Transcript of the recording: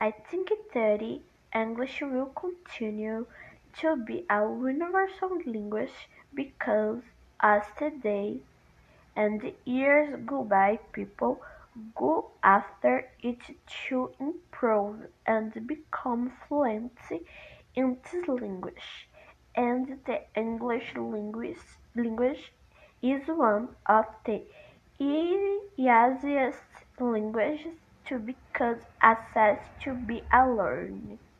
I think that English will continue to be a universal language because as the days and the years go by people go after it to improve and become fluent in this language, and the English language, language is one of the easiest languages to become access to be learned.